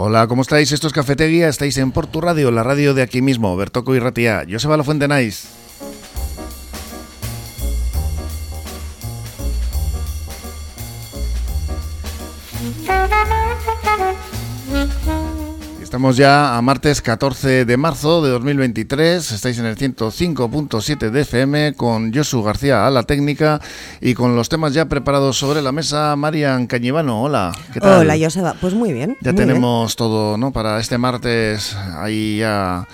Hola, ¿cómo estáis? Esto es Cafetería, estáis en Portu Radio, la radio de aquí mismo, Bertoco y Ratia. Joseba La Fuente Nice. Estamos ya a martes 14 de marzo de 2023. Estáis en el 105.7 de FM con Josu García a la técnica y con los temas ya preparados sobre la mesa. Marian Cañivano, hola. ¿Qué tal? Hola, Joseba. Pues muy bien. Ya tenemos todo, ¿no? Para este martes ahí ya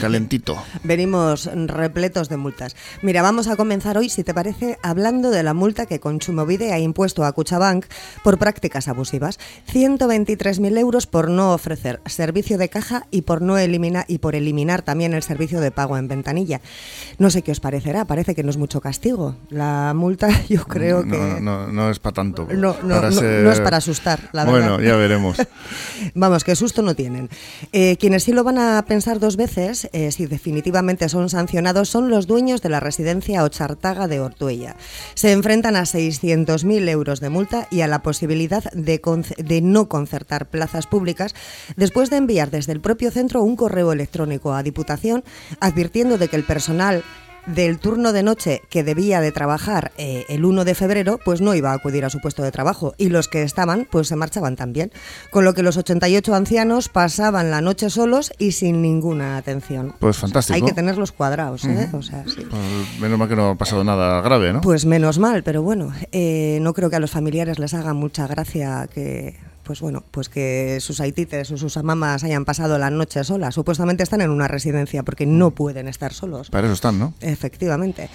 calentito. Venimos repletos de multas. Mira, vamos a comenzar hoy, si te parece, hablando de la multa que Consumovide ha impuesto a Cuchabank por prácticas abusivas. 123.000 euros por no ofrecer servicios servicio de caja y por no eliminar y por eliminar también el servicio de pago en ventanilla. No sé qué os parecerá, parece que no es mucho castigo. La multa yo creo que no, es para tanto. No, no, es para asustar, la verdad. Bueno, ya veremos. Vamos, que susto no tienen. Eh, quienes sí lo van a pensar dos veces, eh, si definitivamente son sancionados, son los dueños de la residencia Ochartaga de Ortuella. Se enfrentan a 600.000 euros de multa y a la posibilidad de, de no concertar plazas públicas después de enviar desde el propio centro un correo electrónico a Diputación advirtiendo de que el personal del turno de noche que debía de trabajar eh, el 1 de febrero, pues no iba a acudir a su puesto de trabajo y los que estaban, pues se marchaban también. Con lo que los 88 ancianos pasaban la noche solos y sin ninguna atención. Pues fantástico. Hay que tenerlos cuadrados, ¿eh? o sea, pues menos mal que no ha pasado nada grave, ¿no? Pues menos mal, pero bueno, eh, no creo que a los familiares les haga mucha gracia que pues bueno, pues que sus haitites o sus amamas hayan pasado la noche solas. Supuestamente están en una residencia porque no pueden estar solos. Para eso están, ¿no? Efectivamente.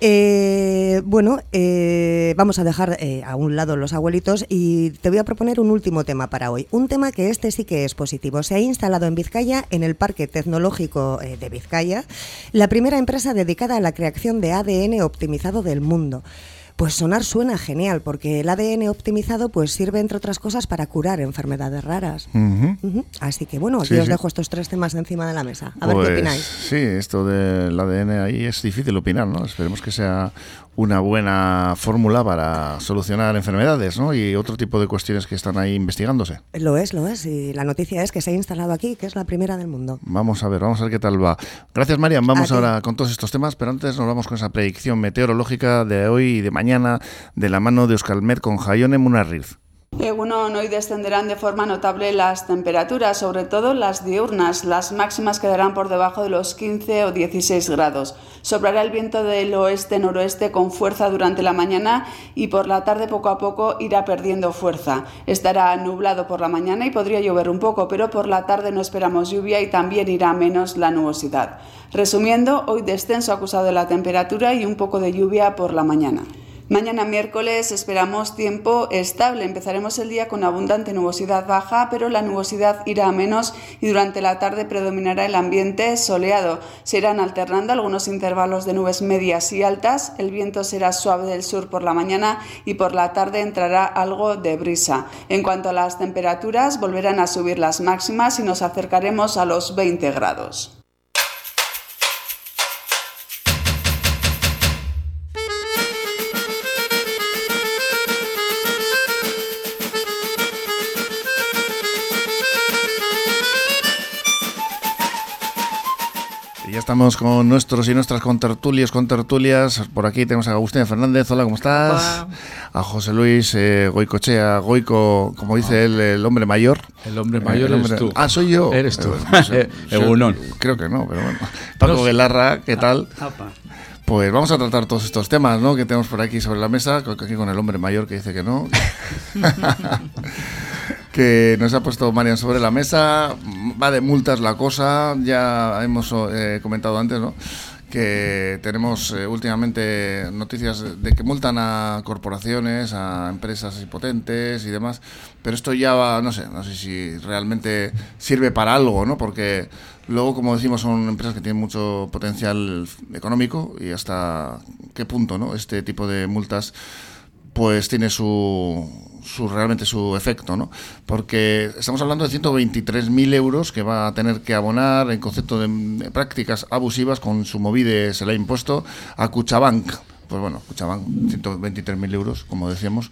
Eh, bueno, eh, vamos a dejar eh, a un lado los abuelitos y te voy a proponer un último tema para hoy. Un tema que este sí que es positivo. Se ha instalado en Vizcaya, en el Parque Tecnológico de Vizcaya, la primera empresa dedicada a la creación de ADN optimizado del mundo. Pues sonar suena genial, porque el ADN optimizado pues sirve, entre otras cosas, para curar enfermedades raras. Así que bueno, aquí os dejo estos tres temas encima de la mesa. A ver qué pues opináis. Sí, esto del ADN ahí es difícil opinar, ¿no? Esperemos que sea una buena fórmula para solucionar enfermedades ¿no? y otro tipo de cuestiones que están ahí investigándose. Lo es, lo es. Y la noticia es que se ha instalado aquí, que es la primera del mundo. Vamos a ver, vamos a ver qué tal va. Gracias, Marian. Vamos ahora con todos estos temas, pero antes nos vamos con esa predicción meteorológica de hoy y de mañana de la mano de Euskalmet con Jaione Munarriz. Egunon, hoy descenderán de forma notable las temperaturas, sobre todo las diurnas. Las máximas quedarán por debajo de los 15 o 16 grados. Sobrará el viento del oeste-noroeste con fuerza durante la mañana y por la tarde poco a poco irá perdiendo fuerza. Estará nublado por la mañana y podría llover un poco, pero por la tarde no esperamos lluvia y también irá menos la nubosidad. Resumiendo, hoy descenso acusado de la temperatura y un poco de lluvia por la mañana. Mañana miércoles esperamos tiempo estable. Empezaremos el día con abundante nubosidad baja, pero la nubosidad irá a menos y durante la tarde predominará el ambiente soleado. Se irán alternando algunos intervalos de nubes medias y altas. El viento será suave del sur por la mañana y por la tarde entrará algo de brisa. En cuanto a las temperaturas, volverán a subir las máximas y nos acercaremos a los 20 grados. Estamos con nuestros y nuestras contertulios, contertulias. Por aquí tenemos a Agustín Fernández. Hola, ¿cómo estás? A José Luis eh, Goicochea, Goico, como dice él, el hombre mayor. El hombre mayor el eres tú. Ah, soy yo. Eres tú. Eh, creo que no, pero bueno. Paco Velarra, ¿qué tal? Pues vamos a tratar todos estos temas ¿no? que tenemos por aquí sobre la mesa, aquí con el hombre mayor que dice que no. que nos ha puesto Marian sobre la mesa. Va de multas la cosa, ya hemos eh, comentado antes, ¿no? que tenemos eh, últimamente noticias de que multan a corporaciones, a empresas potentes y demás, pero esto ya va, no sé, no sé si realmente sirve para algo, ¿no? Porque luego, como decimos, son empresas que tienen mucho potencial económico y hasta qué punto, ¿no? Este tipo de multas pues tiene su, su, realmente su efecto, ¿no? Porque estamos hablando de 123.000 euros que va a tener que abonar en concepto de prácticas abusivas con su movide se le ha impuesto a Cuchabank. pues bueno, escuchaban 123.000 euros, como decíamos,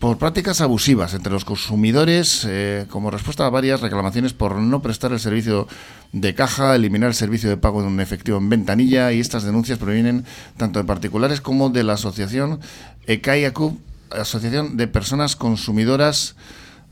por prácticas abusivas entre los consumidores, eh, como respuesta a varias reclamaciones por no prestar el servicio de caja, eliminar el servicio de pago de un efectivo en ventanilla, y estas denuncias provienen tanto de particulares como de la asociación ECAIACUB, Asociación de Personas Consumidoras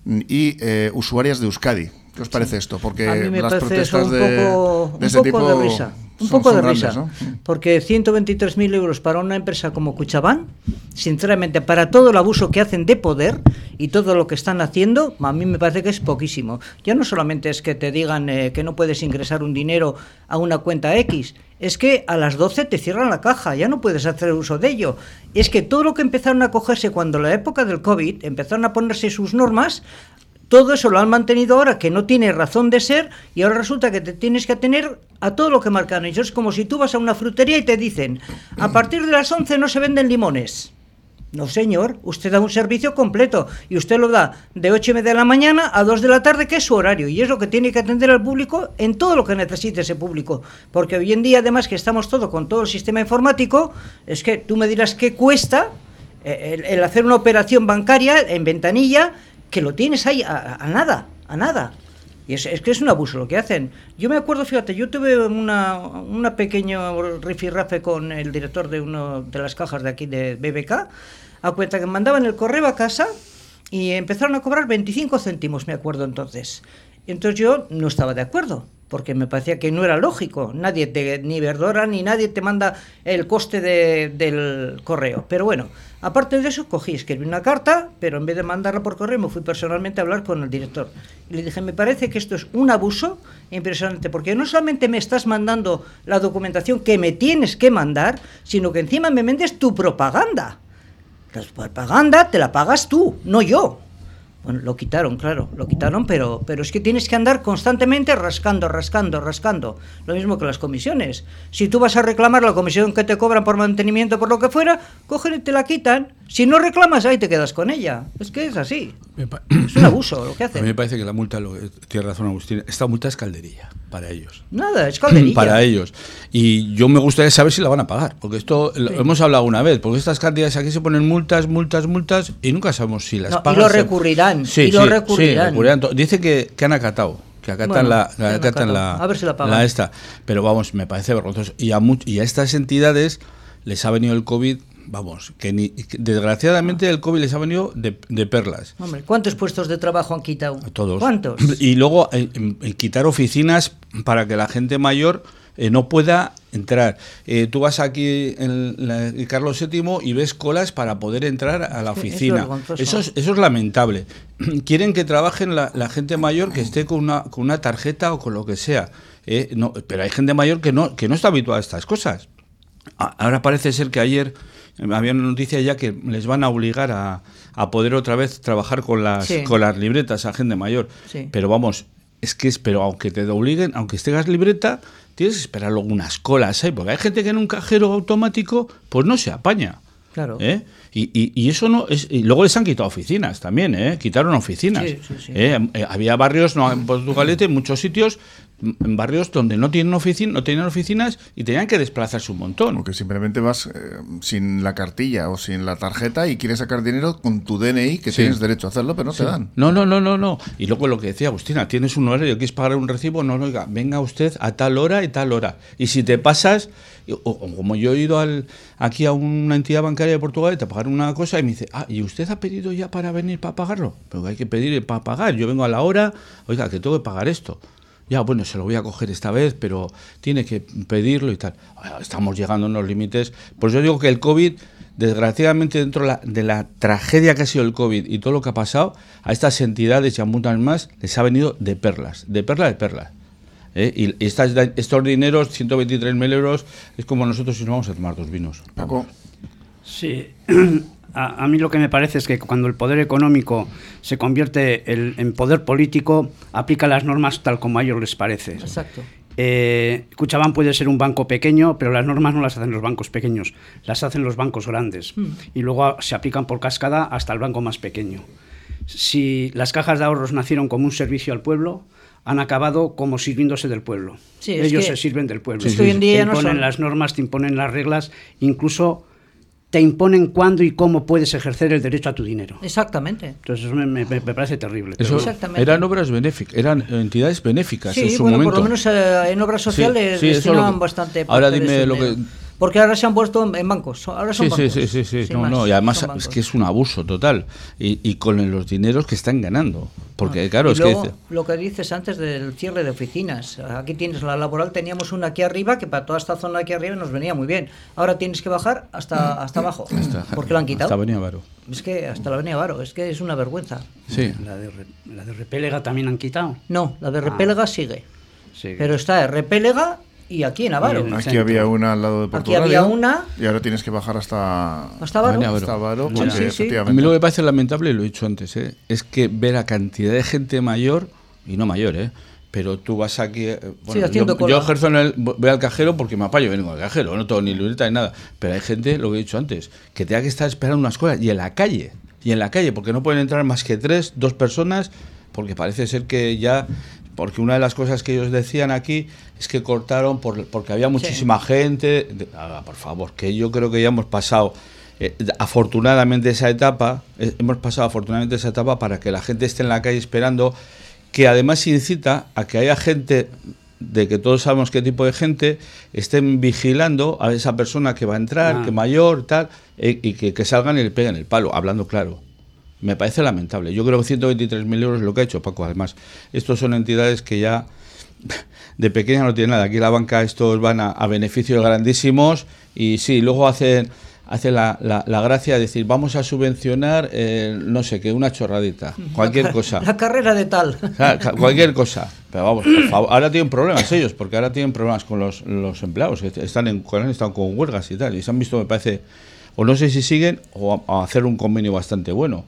y eh, Usuarias de Euskadi. ¿Qué os parece esto? Porque a mí me las parece protestas un de, poco, de un poco tipo de risa. Un son- poco de risa. ¿no? Porque 123.000 euros para una empresa como Cuchabán, sinceramente, para todo el abuso que hacen de poder y todo lo que están haciendo, a mí me parece que es poquísimo. Ya no solamente es que te digan eh, que no puedes ingresar un dinero a una cuenta X, es que a las 12 te cierran la caja, ya no puedes hacer uso de ello. Es que todo lo que empezaron a cogerse cuando la época del COVID empezaron a ponerse sus normas, todo eso lo han mantenido ahora que no tiene razón de ser y ahora resulta que te tienes que atener a todo lo que marcan ellos. Es como si tú vas a una frutería y te dicen, a partir de las 11 no se venden limones. No, señor, usted da un servicio completo y usted lo da de 8 y media de la mañana a 2 de la tarde, que es su horario, y es lo que tiene que atender al público en todo lo que necesite ese público. Porque hoy en día, además, que estamos todo con todo el sistema informático, es que tú me dirás qué cuesta eh, el, hacer una operación bancaria en ventanilla que lo tienes ahí a nada, a nada. Y es, es que es un abuso lo que hacen. Yo me acuerdo, fíjate, yo tuve una, una pequeño rifirrafe con el director de uno de las cajas de aquí de BBK, a cuenta que mandaban el correo a casa y empezaron a cobrar 25 céntimos, me acuerdo entonces. Entonces yo no estaba de acuerdo, porque me parecía que no era lógico. Nadie te, ni Verdora, ni nadie te manda el coste de- del correo. Pero bueno, aparte de eso, cogí, escribí una carta, pero en vez de mandarla por correo, me fui personalmente a hablar con el director. Y le dije, me parece que esto es un abuso impresionante, porque no solamente me estás mandando la documentación que me tienes que mandar, sino que encima me vendes tu propaganda. La propaganda te la pagas tú, no yo. Lo quitaron, claro, lo quitaron, pero, pero es que tienes que andar constantemente rascando, rascando, rascando. Lo mismo que las comisiones. Si tú vas a reclamar la comisión que te cobran por mantenimiento, por lo que fuera, cogen y te la quitan. Si no reclamas, ahí te quedas con ella. Es que es así. Es un abuso lo que A mí me hacen. parece que la multa, lo, tiene razón Agustín, esta multa es calderilla para ellos. Nada, es calderilla. Para ellos. Y yo me gustaría saber si la van a pagar, porque esto lo hemos hablado una vez, porque estas cantidades aquí se ponen multas, multas, multas, y nunca sabemos si las No, y pagan. lo recurrirán, Sí, y lo sí, recurrirán. sí, recurrirán. Dice que, que han acatado. Que acatan, Bueno, la, que acatan la, A ver si la pagan. esta. Pero vamos, me parece vergonzoso. Y a, much- y a estas entidades les ha venido el COVID, vamos, que, ni, que desgraciadamente el COVID les ha venido de, de perlas. Hombre, ¿cuántos puestos de trabajo han quitado? Todos. ¿Cuántos? Y luego eh, eh, quitar oficinas para que la gente mayor eh, no pueda entrar. Eh, tú vas aquí en la- en Carlos VII y ves colas para poder entrar a la Es es oficina. vergonzoso. Eso es, eso es lamentable. Quieren que trabajen la, la gente mayor que esté con una, con una tarjeta o con lo que sea. Eh, no, pero hay gente mayor que no, que no está habituada a estas cosas. Ahora parece ser que ayer eh, había una noticia ya que les van a obligar a, a poder otra vez trabajar con las, Sí. con las libretas a gente mayor. Sí. Pero vamos, es que es, pero aunque te obliguen, aunque tengas libreta, tienes que esperar luego unas colas, ¿eh? porque hay gente que en un cajero automático pues no se apaña. Claro. ¿eh? Y, y- y eso no es y luego les han quitado oficinas también eh quitaron oficinas Sí, sí, sí. ¿eh? Eh, había barrios no en Portugalete en muchos sitios en barrios donde no tienen oficina no tenían oficinas y tenían que desplazarse un montón Porque simplemente vas eh, sin la cartilla o sin la tarjeta y quieres sacar dinero con tu DNI, que Sí. tienes derecho a hacerlo, pero no te dan. No, no, no, no, no. Y luego lo que decía Agustina, tienes un horario, quieres pagar un recibo, no, no, oiga, venga usted a tal hora y tal hora. Y si te pasas, o, o como yo he ido al, aquí a una entidad bancaria de Portugal y te pagar una cosa y me dice, ah, ¿y usted ha pedido ya para venir para pagarlo? Pero hay que pedir para pagar. Yo vengo a la hora, oiga, que tengo que pagar esto. Ya, bueno, se lo voy a coger esta vez, pero tiene que pedirlo y tal. Estamos llegando a unos límites. Pues yo digo que el COVID, desgraciadamente, dentro de la, de la tragedia que ha sido el COVID y todo lo que ha pasado, a estas entidades y a muchas más les ha venido de perlas, de perlas, de perlas. ¿eh? Y estas, estos dineros, 123.000 euros, es como nosotros si nos vamos a tomar dos vinos. Paco, Sí, a, a mí lo que me parece es que cuando el poder económico se convierte el- en poder político, aplica las normas tal como a ellos les parece. Exacto. Eh, Cuchabán puede ser un banco pequeño, pero las normas no las hacen los bancos pequeños, las hacen los bancos grandes. Y luego se aplican por cascada hasta el banco más pequeño. Si las cajas de ahorros nacieron como un servicio al pueblo, han acabado como sirviéndose del pueblo. Sí, Ellos se sirven del pueblo. en día te no imponen las normas, te imponen las reglas, incluso te imponen cuándo y cómo puedes ejercer el derecho a tu dinero. Exactamente. Entonces eso me, me- me parece terrible. Eso Exactamente. eran obras benéficas, eran entidades benéficas en Sí, su bueno, momento. por lo menos eh, en obras sociales sí, lo destinaban que- bastante. Ahora dime lo que- Porque ahora se han puesto en- en bancos. Ahora son Sí, sí, bancos. sí, sí, sí. sin No, más, no, y además es que es un abuso total. Y, y con los dineros que están ganando. Porque, claro. Y es luego, que. lo que dices antes del cierre de oficinas. Aquí tienes la laboral, teníamos una aquí arriba que para toda esta zona de aquí arriba nos venía muy bien. Ahora tienes que bajar hasta, hasta abajo. porque lo han quitado. Hasta Avenida Varo. Es que hasta la Avenida Varo, es que es una vergüenza. Sí. La de, la de Repélega también han quitado. No, la de Ah. Repélega sigue. Sí. Pero está Repélega y aquí en Avaro. Aquí centro. había una al lado de Porto Aquí había una. Y ahora tienes que bajar hasta. Hasta Avaro. Hasta Varo, Sí, porque sí, sí. A mí lo que me parece lamentable, y lo he dicho antes, ¿eh? es que ver a cantidad de gente mayor, y no mayor, ¿eh? pero tú vas aquí. eh, Sí, haciendo yo, yo ejerzo en el. Voy al cajero porque me apaño, vengo al cajero, no tengo ni libreta ni nada. Pero hay gente, lo que he dicho antes, que tenga que estar esperando unas cosas y en la calle. Y en la calle, porque no pueden entrar más que tres, dos personas, porque parece ser que ya. Porque una de las cosas que ellos decían aquí es que cortaron por, porque había muchísima gente. ah, por favor, que yo creo que ya hemos pasado. eh, afortunadamente esa etapa, eh, hemos pasado afortunadamente esa etapa para que la gente esté en la calle esperando, que además incita a que haya gente, de que todos sabemos qué tipo de gente, estén vigilando a esa persona que va a entrar, Ah. que mayor, tal, eh, y que, que salgan y le peguen el palo, hablando claro. Me parece lamentable. Yo creo que 123.000 euros es lo que ha hecho Paco, además. Estos son entidades que ya de pequeña no tienen nada. Aquí la banca estos van a, a beneficios grandísimos y sí, luego hacen, hacen la, la- la gracia de decir vamos a subvencionar, eh, no sé qué, una chorradita, cualquier cosa. La carrera de tal. Cualquier cosa. Pero vamos, por favor. Ahora tienen problemas ellos, porque ahora tienen problemas con los, los empleados. que Están, en, estado con huelgas y tal. Y se han visto, me parece, o no sé si siguen, o a, a hacer un convenio bastante bueno.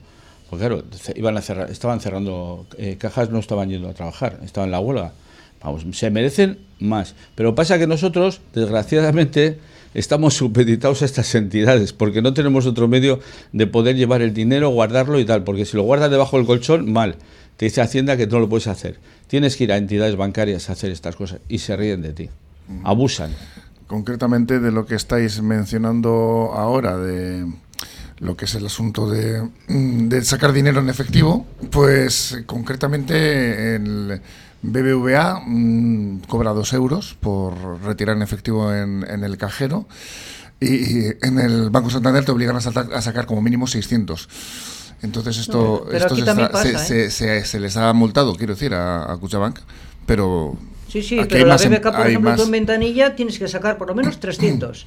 Porque claro, iban a cerrar, estaban cerrando, eh, cajas no estaban yendo a trabajar, estaban en la huelga. Vamos, se merecen más. Pero pasa que nosotros, desgraciadamente, estamos supeditados a estas entidades, porque no tenemos otro medio de poder llevar el dinero, guardarlo y tal, porque si lo guardas debajo del colchón, mal. Te dice Hacienda que no lo puedes hacer. Tienes que ir a entidades bancarias a hacer estas cosas y se ríen de ti. Abusan. concretamente de lo que estáis mencionando ahora, de lo que es el asunto de, mm, de sacar dinero en efectivo, pues eh, concretamente el BBVA mm, cobra dos euros por retirar en efectivo en, en el cajero y en el Banco Santander te obligan a, saltar- a sacar como mínimo 600. Entonces esto, esto se, está- se- pasa, se- ¿eh? se- se les ha multado, quiero decir, a, a Cuchabank, pero... Sí, sí, pero la BBK, por ejemplo, más- tú en ventanilla tienes que sacar por lo menos 300.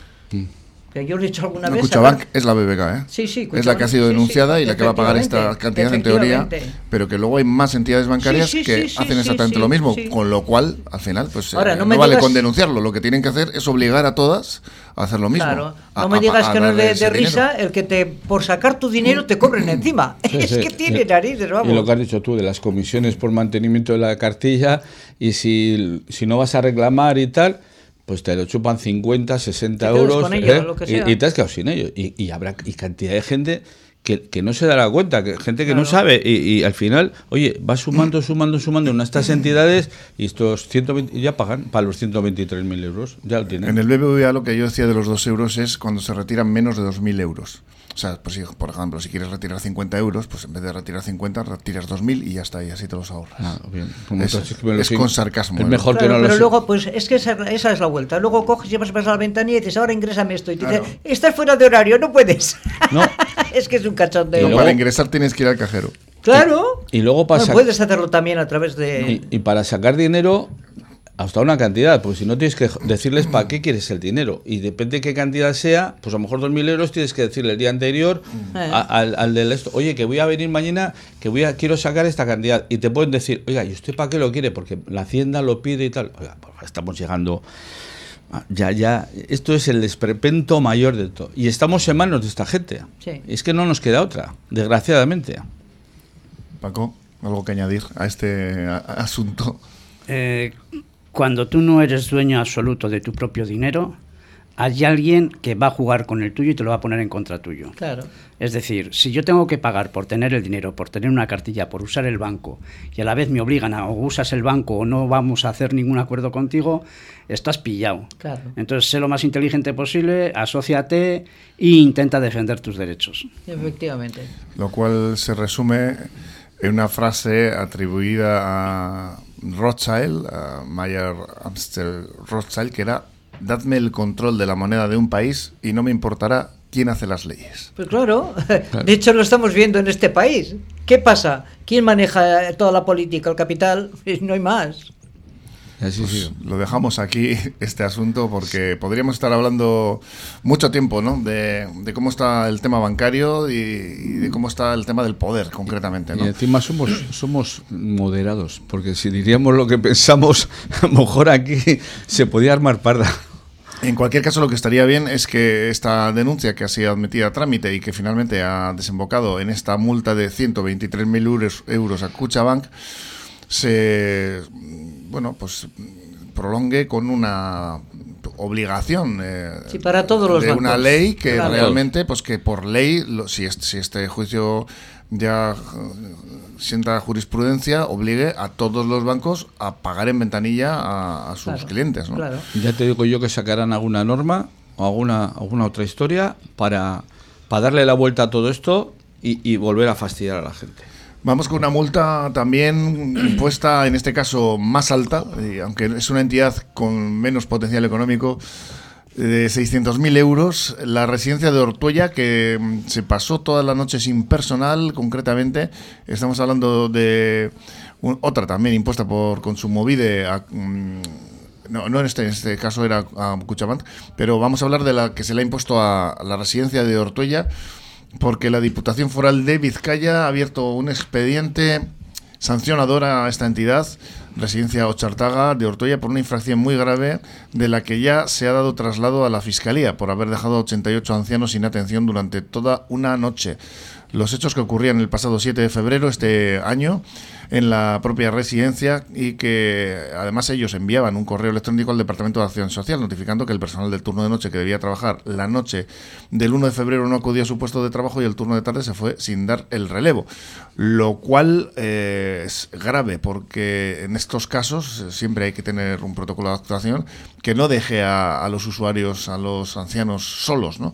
Que yo he dicho alguna No, vez. Cuchabank es la BBK, ¿eh? Sí, sí, Es la que ha Cuchabank, sido sí, sí, denunciada y la que va a pagar esta cantidad en teoría, pero que luego hay más entidades bancarias Sí, sí, que sí, sí, hacen exactamente sí, lo mismo, sí. con lo cual, al final, pues Ahora, eh, no no, me vale digas- con denunciarlo, lo que tienen que hacer es obligar a todas a hacer lo mismo. Claro, a- no me a- digas a que no es de, risa el que te por sacar tu dinero te cobren encima. Sí, es sí. que tiene narices, vamos. Y lo que has dicho tú de las comisiones por mantenimiento de la cartilla y si, si no vas a reclamar y tal, pues te lo chupan 50, 60 Te quedas euros con ello, ¿eh? lo que y- sea. Y, te has quedado sin ello. Y, y habrá y cantidad de gente que, que no se dará cuenta, que gente que no sabe y, y al final, oye, va sumando, sumando, sumando en estas entidades y estos 120, y ya pagan para los 123.000 euros, ya lo tienen. En el BBVA lo que yo decía de los 2 euros es cuando se retiran menos de 2.000 euros. O sea, pues si, por ejemplo, si quieres retirar 50 euros, pues en vez de retirar 50, retiras 2.000 y ya está, y así te los ahorras. Ah, bien. Como Es- con sarcasmo, Es mejor Claro, que no pero lo luego, pues es que esa, esa es la vuelta. Luego coges y vas a pasar a la ventanilla y dices, ahora ingrésame esto. Y te Claro. dice, estás fuera de horario, no puedes. No. es que es un cachondeo. Luego- para ingresar tienes que ir al cajero. Claro. Y luego Bueno, pasa. puedes hacerlo también a través de... Y, y para sacar dinero, hasta una cantidad, porque si no tienes que decirles para qué quieres el dinero. Y depende de qué cantidad sea, pues a lo mejor 2.000 euros tienes que decirle el día anterior Eh. a- al, al del esto, oye, que voy a venir mañana, que voy a quiero sacar esta cantidad. Y te pueden decir, oiga, ¿y usted para qué lo quiere? Porque la hacienda lo pide y tal. Oiga, pues estamos llegando... a- Ya, ya, esto es el desprepento mayor de todo. Y estamos en manos de esta gente. Sí. Es que no nos queda otra, desgraciadamente. Paco, algo que añadir a este asunto. Eh, cuando tú no eres dueño absoluto de tu propio dinero, hay alguien que va a jugar con el tuyo y te lo va a poner en contra tuyo. Claro. Es decir, si yo tengo que pagar por tener el dinero, por tener una cartilla, por usar el banco, y a la vez me obligan a o usas el banco o no vamos a hacer ningún acuerdo contigo, estás pillado. Claro. Entonces, sé lo más inteligente posible, asóciate e intenta defender tus derechos. Efectivamente. Lo cual se resume en una frase atribuida a Rothschild, a Mayer Amstel Rothschild, que era, dadme el control de la moneda de un país y no me importará quién hace las leyes. Pues claro, de hecho lo estamos viendo en este país. ¿Qué pasa? ¿Quién maneja toda la política? El capital. No hay más. Así Pues lo dejamos aquí, este asunto, porque podríamos estar hablando mucho tiempo, ¿no? De, de cómo está el tema bancario y, y de cómo está el tema del poder, concretamente, Y ¿no? encima somos, somos moderados, porque si diríamos lo que pensamos, a lo mejor aquí se podía armar parda. En cualquier caso, lo que estaría bien es que esta denuncia que ha sido admitida a trámite y que finalmente ha desembocado en esta multa de 123.000 euros, euros a Cuchabank se, bueno, pues prolongue con una obligación eh, Sí, para todos los de una ley que Claro. realmente, pues que por ley, lo- si, este, si este juicio ya eh, sienta jurisprudencia, obligue a todos los bancos a pagar en ventanilla a, a sus Claro, clientes, ¿no? Claro. Ya te digo yo que sacarán alguna norma o alguna, alguna otra historia para, para darle la vuelta a todo esto y, y volver a fastidiar a la gente. Vamos con una multa también impuesta, en este caso más alta, y aunque es una entidad con menos potencial económico, de 600.000 euros. La residencia de Ortuella, que mm, se pasó toda la noche sin personal, concretamente. Estamos hablando de un- otra también impuesta por Consumovide. a, mm, no, no en este, en este caso era a Cuchabank, pero vamos a hablar de la que se le ha impuesto a la residencia de Ortuella porque la Diputación Foral de Vizcaya ha abierto un expediente sancionador a esta entidad, Residencia Ochartaga de Ortoya, por una infracción muy grave de la que ya se ha dado traslado a la Fiscalía por haber dejado a 88 ancianos sin atención durante toda una noche. Los hechos que ocurrían el pasado 7 de febrero este año en la propia residencia y que además ellos enviaban un correo electrónico al Departamento de Acción Social notificando que el personal del turno de noche que debía trabajar la noche del 1 de febrero no acudió a su puesto de trabajo y el turno de tarde se fue sin dar el relevo. Lo cual eh, es grave porque en estos casos eh, siempre hay que tener un protocolo de actuación que no deje a los usuarios, a los ancianos solos. ¿no?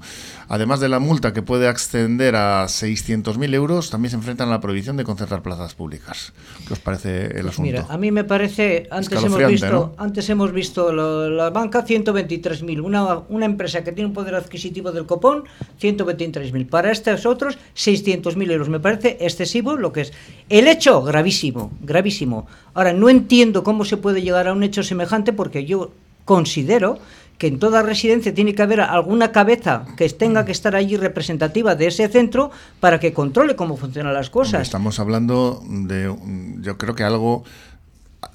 Además de la multa que puede ascender a 600.000 euros, también se enfrentan a la prohibición de concertar plazas públicas. ¿Qué os parece el Pues asunto? mira, a mí me parece, antes hemos visto, ¿no? antes hemos visto lo- la banca 123.000, una, una empresa que tiene un poder adquisitivo del copón 123.000, para estos otros 600.000 euros, me parece excesivo lo que es. El hecho, gravísimo, gravísimo. Ahora, no entiendo cómo se puede llegar a un hecho semejante porque yo considero que en toda residencia tiene que haber alguna cabeza que tenga que estar allí representativa de ese centro para que controle cómo funcionan las Hombre, cosas. Estamos hablando de, yo creo que algo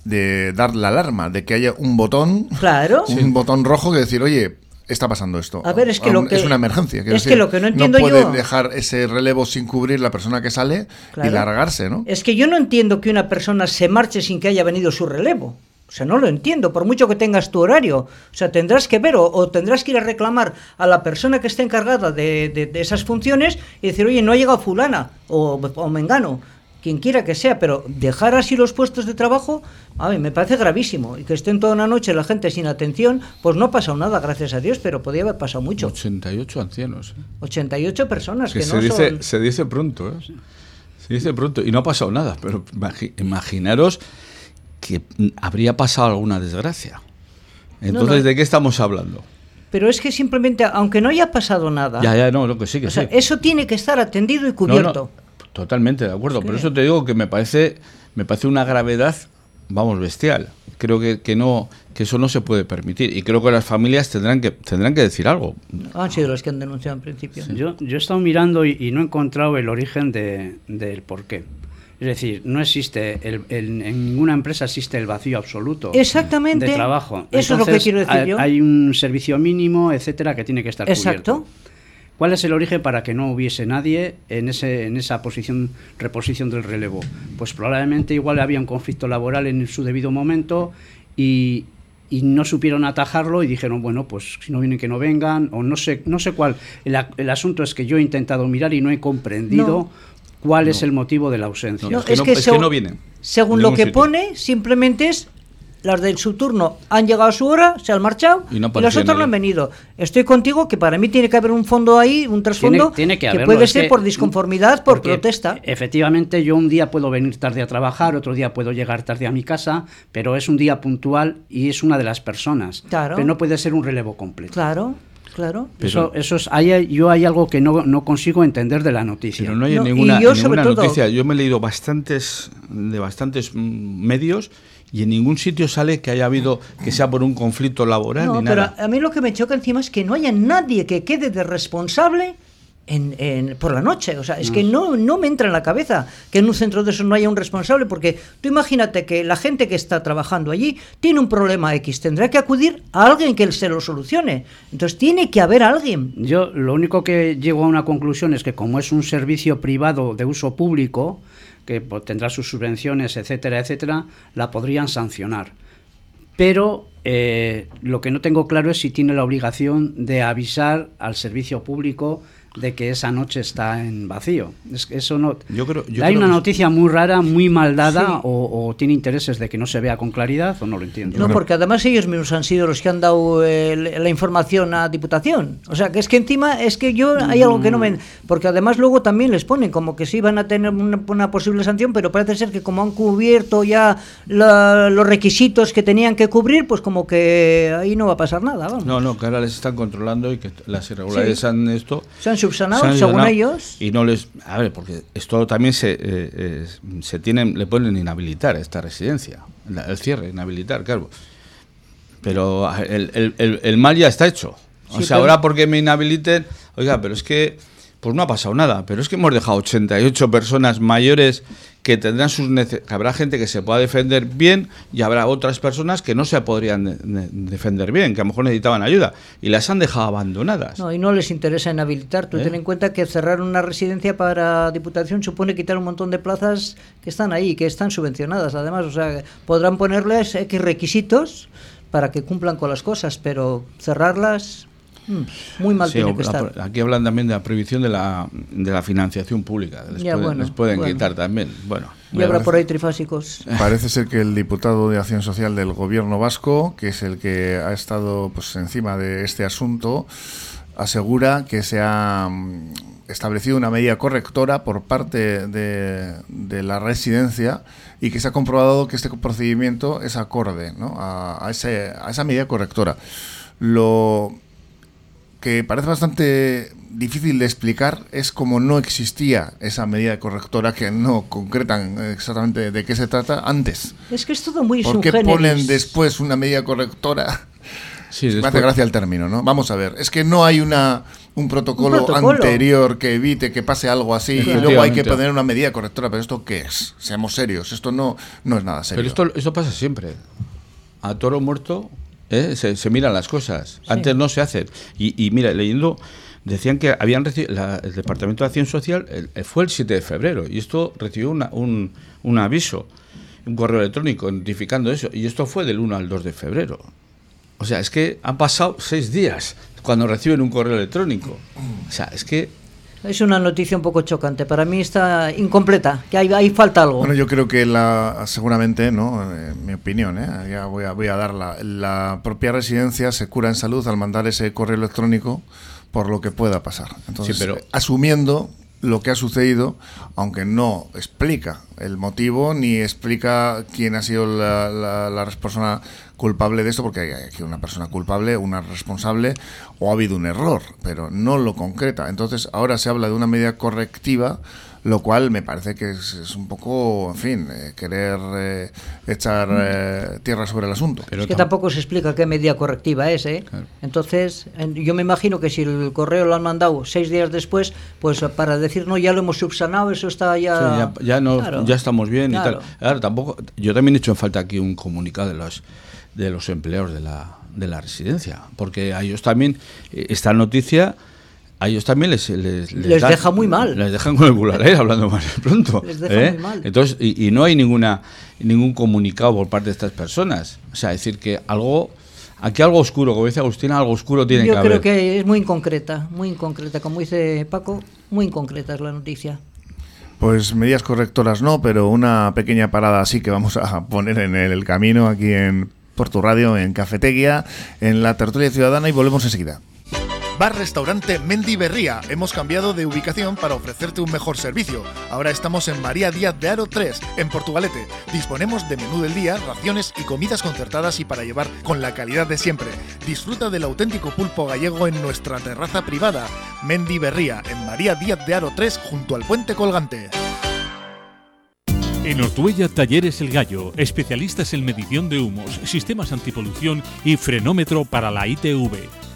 de dar la alarma, de que haya un botón, Claro. un botón rojo que decir, oye, está pasando esto. A ver, es que lo que- es una emergencia. es que lo que no entiendo puede yo- dejar ese relevo sin cubrir la persona que sale Claro. y largarse, ¿no? Es que yo no entiendo que una persona se marche sin que haya venido su relevo. O sea, no lo entiendo, por mucho que tengas tu horario. O sea, tendrás que ver o, o tendrás que ir a reclamar a la persona que esté encargada de, de- de esas funciones y decir, oye, no ha llegado fulana o, o mengano, quien quiera que sea, pero dejar así los puestos de trabajo, a mí me parece gravísimo. Y que estén toda una noche la gente sin atención, pues no ha pasado nada, gracias a Dios, pero podía haber pasado mucho. 88 ancianos. ¿eh? 88 personas Que que, se, no dice, son... se dice pronto, ¿eh? Se dice pronto. Y no ha pasado nada, pero imagi- imaginaros que habría pasado alguna desgracia. Entonces, no. ¿de qué estamos hablando? Pero es que simplemente, aunque no haya pasado nada, Ya, ya, no, lo que sí, que o sea, sí. eso tiene que estar atendido y No, cubierto. no, totalmente de acuerdo. Es Por eso te digo que me parece, me parece una gravedad, vamos, bestial. Creo que, que no, que eso no se puede permitir. Y creo que las familias tendrán que, tendrán que decir algo. Han sido los que han denunciado en principio. Yo, yo he estado mirando y, y no he encontrado el origen de- del por qué. Es decir, no existe, el- el- en ninguna empresa existe el vacío absoluto Exactamente. de trabajo. Eso es lo que quiero decir hay, yo. Hay un servicio mínimo, etcétera, que tiene que estar Exacto. cubierto. ¿Cuál es el origen para que no hubiese nadie en, ese, en esa posición, reposición del relevo? Pues probablemente igual había un conflicto laboral en su debido momento y, y no supieron atajarlo y dijeron, bueno, pues si no vienen que no vengan, o no sé, no sé cuál. El, el asunto es que yo he intentado mirar y no he comprendido No. Cuál es el motivo de la ausencia. No, es que no- es que según- no vienen. Según lo que sitio. pone, simplemente es las del su turno han llegado a su hora, se han marchado Y no y, las aparecía otras no han venido. Estoy contigo que para mí tiene que haber un fondo ahí, un trasfondo tiene que puede es ser que- por disconformidad, por protesta. Efectivamente, yo un día puedo venir tarde a trabajar, otro día puedo llegar tarde a mi casa, pero es un día puntual y es una de las personas. Claro. Pero no puede ser un relevo completo. Claro, claro. Eso, eso es, hay, yo hay algo que no, no consigo entender de la noticia. Pero no hay No, ninguna, yo sobre ninguna todo- noticia. Yo me he leído bastantes de bastantes mm, medios y en ningún sitio sale que haya habido que sea por un conflicto laboral No, ni pero nada. a mí lo que me choca encima es que no haya nadie que quede de responsable en, en- por la noche. O sea, es que no, no me entra en la cabeza que en un centro de esos no haya un responsable, porque tú imagínate que la gente que está trabajando allí tiene un problema X, tendrá que acudir a alguien que se lo solucione. Entonces tiene que haber alguien. Yo lo único que llego a una conclusión es que como es un servicio privado de uso público, que pues, tendrá sus subvenciones, etcétera, etcétera, la podrían sancionar. Pero eh, lo que no tengo claro es si tiene la obligación de avisar al servicio público de que esa noche está en vacío. Es que eso no. Yo creo- yo Hay creo una que- noticia muy rara, muy mal dada, Sí. o, o tiene intereses de que no se vea con claridad, o no lo entiendo. No, porque además ellos mismos han sido los que han dado eh, la información a Diputación. O sea, que es que encima es que yo hay algo que no me... Porque además luego también les ponen como que sí van a tener una, una posible sanción, pero parece ser que como han cubierto ya la- los requisitos que tenían que cubrir, pues como que ahí no va a pasar nada. vamos. No, no, que ahora les están controlando y que las irregularidades Sí. han esto. Se han subsanado, se según ellos. Y no les. A ver, porque esto también se, eh, eh, se tienen, le pueden inhabilitar a esta residencia. la- el cierre, inhabilitar, claro. Pero el, el- el- el mal ya está hecho. O sea, pero- ahora porque me inhabiliten. Oiga, pero es que. Pues no ha pasado nada. Pero es que hemos dejado 88 personas mayores que tendrán sus que habrá gente que se pueda defender bien y habrá otras personas que no se podrían de- de- defender bien, que a lo mejor necesitaban ayuda y las han dejado abandonadas. No, y no les interesa inhabilitar. Tú ¿Eh? ten en cuenta que cerrar una residencia para Diputación supone quitar un montón de plazas que están ahí, que están subvencionadas. Además, o sea, podrán ponerles X requisitos para que cumplan con las cosas, pero cerrarlas, muy mal Sí, tiene que la- estar. aquí hablan también de la prohibición de la, de la financiación pública. Les Ya, pueden, bueno, les pueden bueno. quitar también. Bueno, Y habrá por ahí trifásicos. Parece ser que el diputado de Acción Social del gobierno vasco, que es el que ha estado pues encima de este asunto, asegura que se ha mm, establecido una medida correctora por parte de, de la residencia y que se ha comprobado que este procedimiento es acorde ¿no? a, a ese- a esa medida correctora. Lo que parece bastante difícil de explicar es como no existía esa medida correctora que no concretan exactamente de qué se trata antes. Es que es todo muy ¿Por qué ponen después una medida correctora? Sí, Me hace después- gracia el término, ¿no? Vamos a ver, es que no hay una un protocolo, Un protocolo. anterior que evite que pase algo así y luego hay que poner una medida correctora, pero esto qué es? Seamos serios, esto no no es nada serio. Pero esto, esto pasa siempre. A toro muerto ¿eh? se, se miran las cosas. Antes no se hacen. Y, y mira, leyendo, decían que habían recibido, la- el Departamento de Acción Social el- fue el 7 de febrero y esto recibió una- un, un aviso, un correo electrónico notificando eso. Y esto fue del 1 al 2 de febrero. O sea, es que han pasado seis días cuando reciben un correo electrónico. O sea, es que Es una noticia un poco chocante. Para mí está incompleta, que hay, hay falta algo. Bueno, yo creo que la, seguramente, ¿no? Eh, mi opinión, ¿eh? ya voy a, voy a darla. La propia residencia se cura en salud al mandar ese correo electrónico por lo que pueda pasar. Entonces, Sí, pero- eh, asumiendo lo que ha sucedido, aunque no explica el motivo ni explica quién ha sido la, la- la persona culpable de esto, porque hay aquí una persona culpable, una responsable, o ha habido un error, pero no lo concreta. Entonces, ahora se habla de una medida correctiva, lo cual me parece que es, es un poco, en fin, eh, querer eh, echar eh, tierra sobre el asunto. pero es que tam- tampoco se explica qué medida correctiva es, ¿eh? Entonces, en- yo me imagino que si el correo lo han mandado seis días después, pues para decir, no, ya lo hemos subsanado, eso está ya... Sí, ya, ya no, Claro. ya estamos bien Claro. y tal. Ahora tampoco, yo también he hecho en falta aquí un comunicado de los de los empleados de la, de la residencia, porque a ellos también eh, esta noticia a ellos también les les, Les da- deja muy mal. Les dejan con el aire, hablando más pronto. Les deja ¿eh? muy mal. Entonces y, y no hay ninguna ningún comunicado por parte de estas personas. O sea, decir que algo Aquí algo oscuro, como dice Agustina, algo oscuro tiene Yo que creo haber. que es muy inconcreta, muy inconcreta. Como dice Paco, muy inconcreta es la noticia. Pues medidas correctoras no, pero una pequeña parada sí que vamos a poner en el camino aquí en Porto Radio, en Cafeteguía, en la tertulia ciudadana y volvemos enseguida. Bar Restaurante Mendy Berría. Hemos cambiado de ubicación para ofrecerte un mejor servicio. Ahora estamos en María Díaz de Aro 3, en Portugalete. Disponemos de menú del día, raciones y comidas concertadas y para llevar con la calidad de siempre. Disfruta del auténtico pulpo gallego en nuestra terraza privada. Mendy Berría, en María Díaz de Aro 3, junto al puente colgante. En Ortuella Talleres El Gallo, especialistas en medición de humos, sistemas antipolución y frenómetro para la ITV.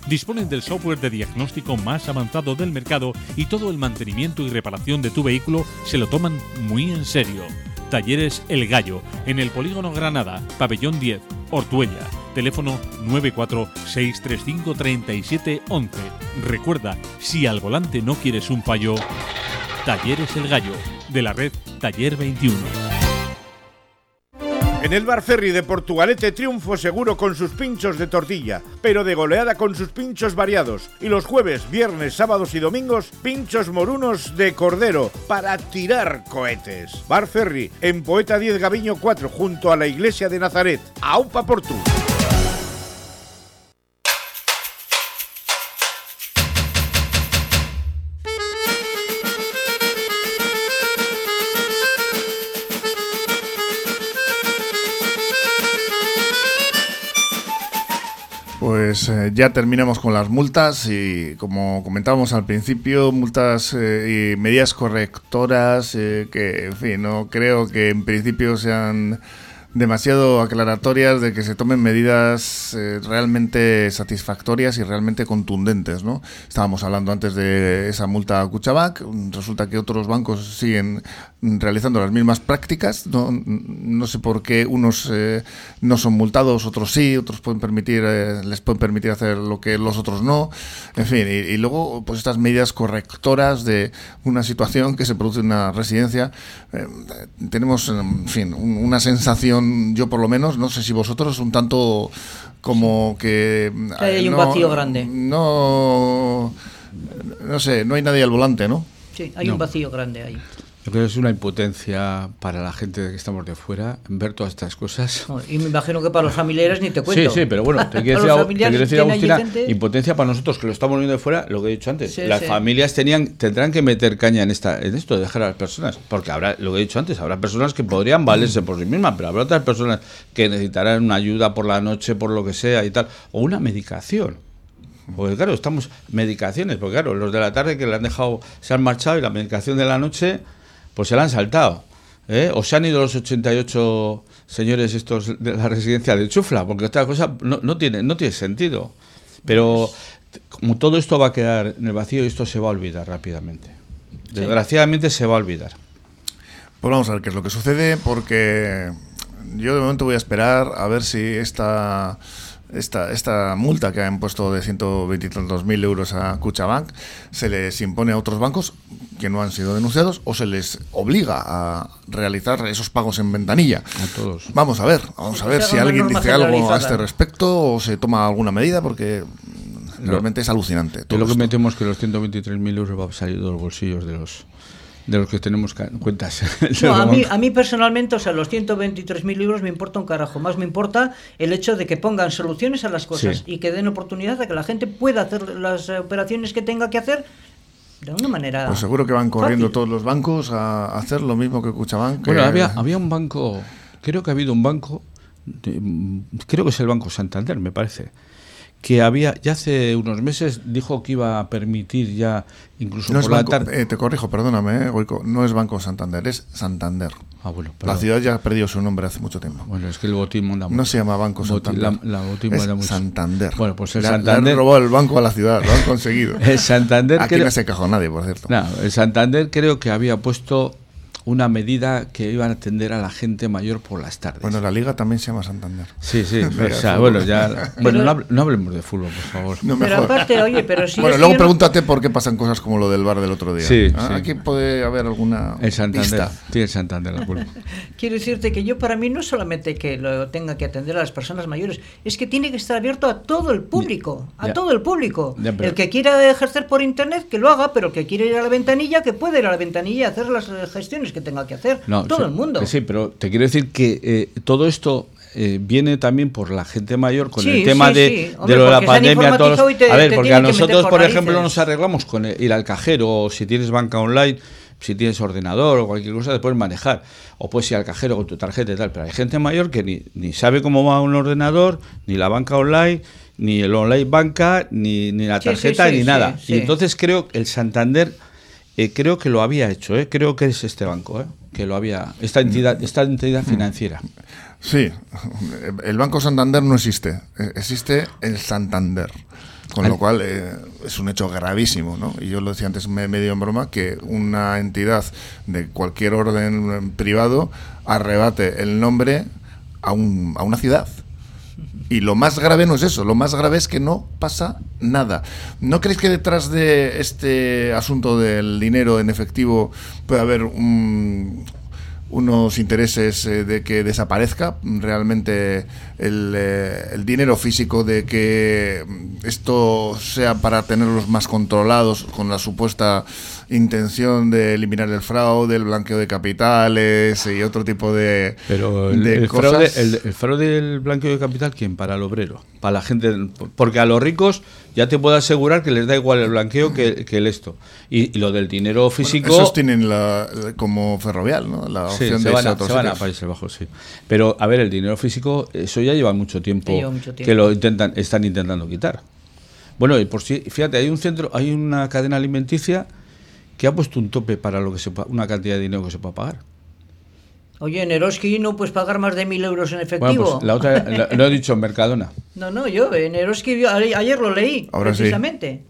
Disponen del software de diagnóstico más avanzado del mercado y todo el mantenimiento y reparación de tu vehículo se lo toman muy en serio. Talleres El Gallo, en el Polígono Granada, Pabellón 10, Ortuella. Teléfono 946353711. Recuerda, si al volante no quieres un fallo, Talleres El Gallo, de la red Taller 21. En el Bar Ferry de Portugalete triunfo seguro con sus pinchos de tortilla, pero de goleada con sus pinchos variados. Y los jueves, viernes, sábados y domingos, pinchos morunos de cordero para tirar cohetes. Bar Ferry, en Poeta 10 Gaviño 4, junto a la iglesia de Nazaret. ¡Aupa Portu! Pues eh, ya terminamos con las multas y como comentábamos al principio, multas eh, y medidas correctoras eh, que, en fin, no creo que en principio sean demasiado aclaratorias de que se tomen medidas eh, realmente satisfactorias y realmente contundentes, ¿no? Estábamos hablando antes de esa multa a Cuchavac, resulta que otros bancos siguen realizando las mismas prácticas, no, no sé por qué unos eh, no son multados, otros sí, otros pueden permitir, eh, les pueden permitir hacer lo que los otros no, en fin, y, y luego pues estas medidas correctoras de una situación que se produce en una residencia, eh, tenemos, en fin, un- una sensación, yo por lo menos, no sé si vosotros, un tanto como que... Hay un no- vacío grande. No, no sé, no hay nadie al volante, ¿no? Sí, hay No. un vacío grande ahí. Yo creo que es una impotencia para la gente que estamos de fuera ver todas estas cosas. Y me imagino que para los familiares ni te cuento. Sí, sí, pero bueno, te quiero decir, te quiero Agustina, gente- impotencia para nosotros que lo estamos viendo de fuera, lo que he dicho antes. Sí, las sí. familias tenían, tendrán que meter caña en esta, en esto, de dejar a las personas. Porque habrá, lo que he dicho antes, habrá personas que podrían valerse por sí mismas, pero habrá otras personas que necesitarán una ayuda por la noche, por lo que sea y tal, o una medicación. Porque claro, estamos medicaciones, porque claro, los de la tarde que le han dejado, se han marchado y la medicación de la noche, pues se la han saltado. ¿eh? O se han ido los 88 señores estos de la residencia de Chufla, porque otra cosa no, no tiene, no tiene sentido. Pero como todo esto va a quedar en el vacío, esto se va a olvidar rápidamente. Desgraciadamente se va a olvidar. Pues vamos a ver qué es lo que sucede, porque yo de momento voy a esperar a ver si esta, esta, esta multa que han puesto de 122 mil euros a Cuchabank se les impone a otros bancos que no han sido denunciados o se les obliga a realizar esos pagos en ventanilla. A todos. Vamos a ver, vamos a ver si alguien dice algo a este respecto o se toma alguna medida, porque realmente es alucinante. Todo lo que esto. me temo es que los 123.000 euros van a salir de los bolsillos de los de los que tenemos cuentas. No, a, mí, a mí personalmente, o sea, los 123.000 libros me importa un carajo. Más me importa el hecho de que pongan soluciones a las cosas Sí. y que den oportunidad a que la gente pueda hacer las operaciones que tenga que hacer de una manera. Pues seguro que van corriendo fácil. todos los bancos a hacer lo mismo que Cuchabank. Bueno, que- había, había un banco, creo que ha habido un banco, de- creo que es el Banco Santander, me parece, que había, ya hace unos meses dijo que iba a permitir ya, incluso No por la banco, tarde. eh, te corrijo, perdóname, eh, Goico, no es Banco Santander, es Santander. Ah, bueno, La ciudad ya ha perdido su nombre hace mucho tiempo. Bueno, es que el botín manda mucho. No se llama Banco Boti- Santander. La, la botín es mucho. Santander. Bueno, pues el Santander. han robado el banco a la ciudad, lo han conseguido. El Santander Aquí creo- no se cajó nadie, por cierto. No, el Santander creo que había puesto una medida que iban a atender a la gente mayor por las tardes. Bueno, la liga también se llama Santander. Sí, sí, o sea, bueno, ya... Bueno, no, hable- no hablemos de fútbol, por favor. No Pero aparte, oye, pero si bueno, luego pregúntate por qué pasan cosas como lo del bar del otro día. Sí, Ah, sí. Aquí puede haber alguna El Santander, pista. tiene el Santander la culpa. Quiero decirte que yo para mí no solamente que lo tenga que atender a las personas mayores, es que tiene que estar abierto a todo el público, a Ya. todo el público. Ya, pero- El que quiera ejercer por internet, que lo haga, pero el que quiere ir a la ventanilla, que puede ir a la ventanilla y hacer las eh, gestiones que tenga que hacer. No, todo sí, el mundo. sí, pero te quiero decir que eh, todo esto eh, viene también por la gente mayor con Sí, el tema sí, de, sí. de lo de la pandemia. todos te- a ver, porque a nosotros, por por ejemplo, nos arreglamos con el- ir al cajero o si tienes banca online. Si tienes ordenador o cualquier cosa, te puedes manejar. O puedes ir al cajero con tu tarjeta y tal. Pero hay gente mayor que ni, ni sabe cómo va un ordenador, ni la banca online, ni el online banca, ni, ni la tarjeta, ni nada. Y entonces creo que el Santander eh, creo que lo había hecho, ¿eh? creo que es este banco, ¿eh? que lo había, esta entidad, esta entidad financiera. Sí, el Banco Santander no existe, eh, existe el Santander. Con lo cual eh, es un hecho gravísimo, ¿no? Y yo lo decía antes me- medio en broma, que una entidad de cualquier orden privado arrebate el nombre a, un, a una ciudad. Y lo más grave no es eso, lo más grave es que no pasa nada. ¿No creéis que detrás de este asunto del dinero en efectivo puede haber un- unos intereses eh, de que desaparezca realmente el, eh, el dinero físico, de que esto sea para tenerlos más controlados con la supuesta intención de eliminar el fraude, el blanqueo de capitales y otro tipo de, Pero el, de el cosas. fraude, el, el fraude del blanqueo de capital, ¿quién? Para el obrero, para la gente. Porque a los ricos ya te puedo asegurar que les da igual el blanqueo que, que el esto. Y, y lo del dinero físico. Esos tienen la, como ferrovial, ¿no? La Sí, opción se de van, a se van a. Países Bajos, sí. Pero, a ver, el dinero físico, eso ya lleva mucho tiempo, Ya lleva mucho tiempo. que lo intentan, están intentando quitar. Bueno, y por si, fíjate, hay un centro, hay una cadena alimenticia que ha puesto un tope para lo que se pa- una cantidad de dinero que se pueda pagar. Oye, en Eroski no puedes pagar más de mil euros en efectivo. Bueno, pues la otra, la- lo he dicho en Mercadona. No, no, yo en Eroski ayer lo leí, Ahora sí. precisamente.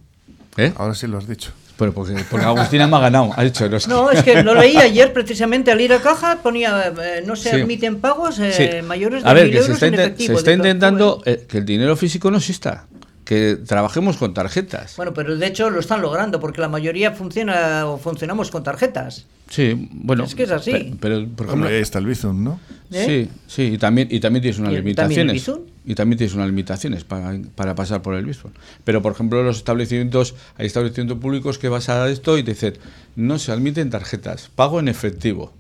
¿Eh? Ahora sí lo has dicho. Pero porque, porque Agustina me ha ganado, ha dicho Eroski. No, es que lo leí ayer precisamente al ir a caja, ponía eh, no se Sí. admiten pagos eh, Sí. mayores de A ver, mil que se euros está, en efectivo. se está intentando eh, que el dinero físico no exista, que trabajemos con tarjetas. Bueno, pero de hecho lo están logrando porque la mayoría funciona o funcionamos con tarjetas. Sí, bueno. Es que es así. pe- Pero, por Bueno, ejemplo, ahí está el Bizum, ¿no? ¿Eh? Sí, sí, y también, y también tienes unas ¿Y el- también el limitaciones. Y también tienes unas limitaciones para, para pasar por el Bizum. Pero, por ejemplo, los establecimientos, hay establecimientos públicos que vas a esto y te dicen, no se admiten tarjetas, pago en efectivo.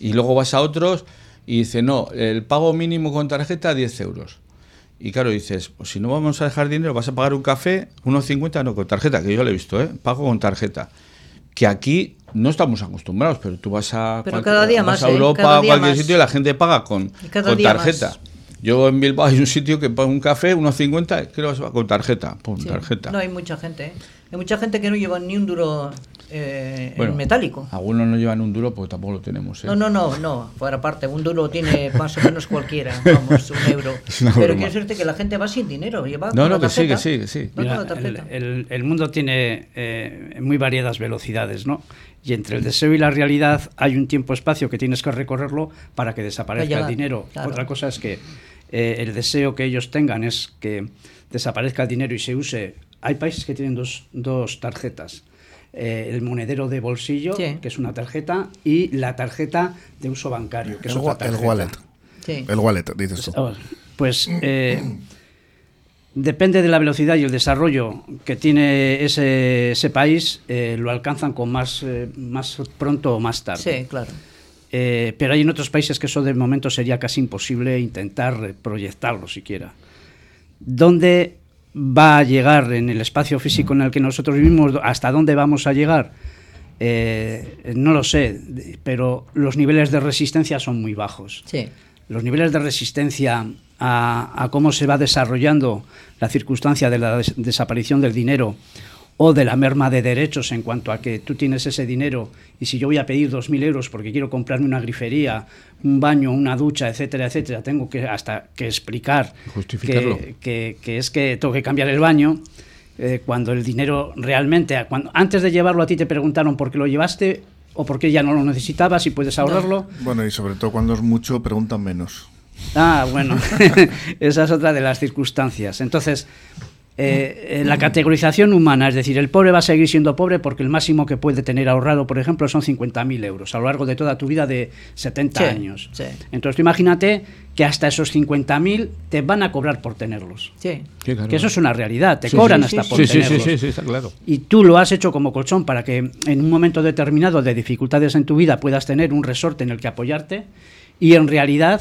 Y luego vas a otros y dice, no, el pago mínimo con tarjeta 10 euros. Y claro, dices, pues si no vamos a dejar dinero, vas a pagar un café, unos 50, no, con tarjeta, que yo lo he visto, ¿eh? Pago con tarjeta. Que aquí no estamos acostumbrados, pero tú vas a, Pero cada día vas más, a ¿eh? Europa Cada o día cualquier más. sitio y la gente paga con, cada con tarjeta. más. Yo en Bilbao hay un sitio que paga un café, unos 50, que lo vas a- con tarjeta, pum, Sí. tarjeta. No, hay mucha gente. ¿eh? Hay mucha gente que no lleva ni un duro eh, Bueno, en metálico. Algunos no llevan un duro porque tampoco lo tenemos. ¿eh? No, no, no, no, por aparte, un duro tiene más o menos cualquiera, vamos, un euro. Es una Pero broma. quiero decirte que la gente va sin dinero, lleva No, con no, la que sí, que sí, que sí. Va Mira, con la tarjeta. el, el- el mundo tiene eh, muy variadas velocidades, ¿no? Y entre el deseo y la realidad hay un tiempo-espacio que tienes que recorrerlo para que desaparezca el dinero. claro. Otra cosa es que eh, el deseo que ellos tengan es que desaparezca el dinero y se use. Hay países que tienen dos, dos tarjetas. Eh, el monedero de bolsillo, Sí. que es una tarjeta, y la tarjeta de uso bancario, que es El, otra wa- el tarjeta. wallet. Sí. El wallet, dices tú. Oh, Pues eh, depende de la velocidad y el desarrollo que tiene ese, ese país, eh, lo alcanzan con más, eh, más pronto o más tarde. Sí, claro. Eh, pero hay en otros países que eso de momento sería casi imposible intentar eh, proyectarlo siquiera. ¿Dónde va a llegar en el espacio físico en el que nosotros vivimos? ¿Hasta dónde vamos a llegar? Eh, no lo sé, pero los niveles de resistencia son muy bajos Sí. los niveles de resistencia a, a cómo se va desarrollando la circunstancia de la des- desaparición del dinero o de la merma de derechos en cuanto a que tú tienes ese dinero y si yo voy a pedir 2.000 euros porque quiero comprarme una grifería, un baño, una ducha, etcétera, etcétera, tengo que hasta que explicar Justificarlo. que, que- que es que tengo que cambiar el baño. eh, cuando el dinero realmente, cuando, antes de llevarlo a ti te preguntaron por qué lo llevaste o porque ya no lo necesitabas y puedes ahorrarlo. Bueno, y sobre todo cuando es mucho, preguntan menos. Ah, bueno, esa es otra de las circunstancias. Entonces, eh, la categorización humana, es decir, el pobre va a seguir siendo pobre porque el máximo que puede tener ahorrado, por ejemplo, son 50.000 euros a lo largo de toda tu vida de 70 Sí, años. sí. Entonces, tú imagínate que hasta esos 50.000 te van a cobrar por tenerlos. Sí. Sí, claro. Que eso es una realidad, te Sí, cobran sí, hasta sí, por sí, sí, tenerlos. sí, sí, sí, está claro. Y tú lo has hecho como colchón para que en un momento determinado de dificultades en tu vida puedas tener un resorte en el que apoyarte y en realidad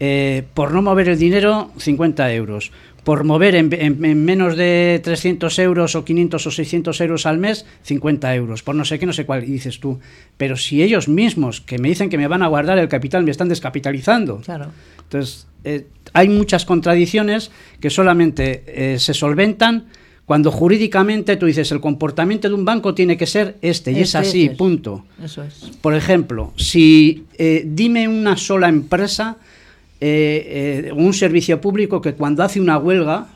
eh, por no mover el dinero 50 euros, por mover en, en- en menos de 300 euros o 500 o 600 euros al mes 50 euros, por no sé qué, no sé cuál, y dices tú, pero si ellos mismos que me dicen que me van a guardar el capital me están descapitalizando. Claro. Entonces, eh, hay muchas contradicciones que solamente eh, se solventan cuando jurídicamente tú dices el comportamiento de un banco tiene que ser este, y es Este, así, este. punto. Eso es. Por ejemplo, si eh, dime una sola empresa, eh, eh, un servicio público que cuando hace una huelga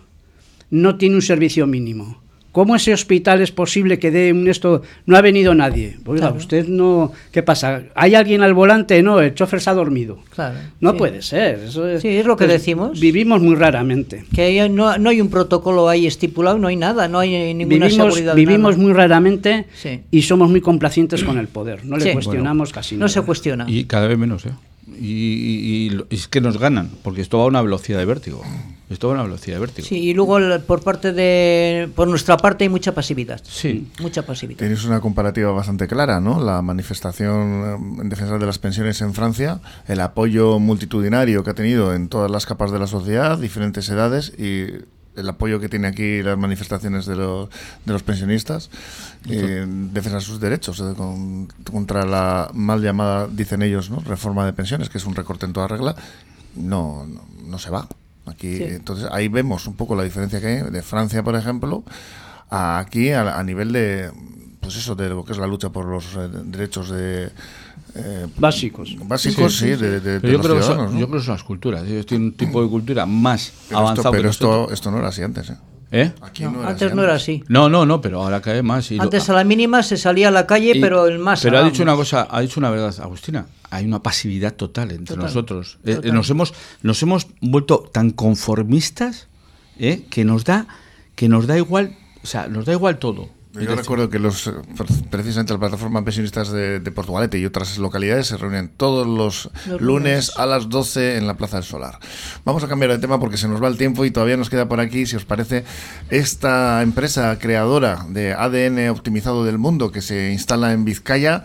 no tiene un servicio mínimo. ¿Cómo ese hospital es posible que dé un esto? No ha venido nadie. Oiga, Claro. usted no. ¿Qué pasa? ¿Hay alguien al volante? No, el chofer se ha dormido. Claro. No sí. puede ser. Eso es, Sí, es lo que pues, decimos. Vivimos muy raramente. Que no, no hay un protocolo ahí estipulado, no hay nada, no hay ninguna Vivimos, seguridad. vivimos nada. muy raramente Sí. y somos muy complacientes con el poder. No le Sí. cuestionamos casi No nada. se cuestiona. Y cada vez menos, ¿eh? Y, y- y es que nos ganan, porque esto va a una velocidad de vértigo. Esto va a una velocidad de vértigo. Sí, y luego el- por parte de por nuestra parte hay mucha pasividad. Sí. Mucha pasividad. Tenéis una comparativa bastante clara, ¿no? La manifestación eh, en defensa de las pensiones en Francia, el apoyo multitudinario que ha tenido en todas las capas de la sociedad, diferentes edades y el apoyo que tiene aquí las manifestaciones de los, de los pensionistas eh, en defensa de sus derechos eh, con- contra la mal llamada, dicen ellos, ¿no? reforma de pensiones, que es un recorte en toda regla, no, no, no se va. Aquí, Sí. entonces ahí vemos un poco la diferencia que hay de Francia, por ejemplo, a aquí a, a nivel de pues eso de lo que es la lucha por los eh, derechos de eh, Básicos. básicos sí, de, de- de Pero yo, los creo que ciudadanos, son, ¿no? yo creo que son las culturas. Ellos tienen un tipo de cultura más pero esto, avanzado pero que esto, esto no era así antes ¿eh? ¿Eh? aquí No, no, era antes así no era así. No, no, no, pero ahora cae más. y lo- Antes a la mínima se salía a la calle, y- pero el más. Pero ha dicho una cosa, ha dicho una verdad, Agustina. Hay una pasividad total entre Total, nosotros. Eh, nos hemos, nos hemos vuelto tan conformistas eh, que nos da, que nos da igual, o sea, nos da igual todo. Yo recuerdo que los eh, pre- precisamente la plataforma pensionistas de, de Portugalete y otras localidades se reúnen todos los, Los lunes, lunes. a las 12 en la Plaza del Solar. Vamos a cambiar de tema porque se nos va el tiempo y todavía nos queda por aquí, si os parece, esta empresa creadora de ADN optimizado del mundo que se instala en Vizcaya.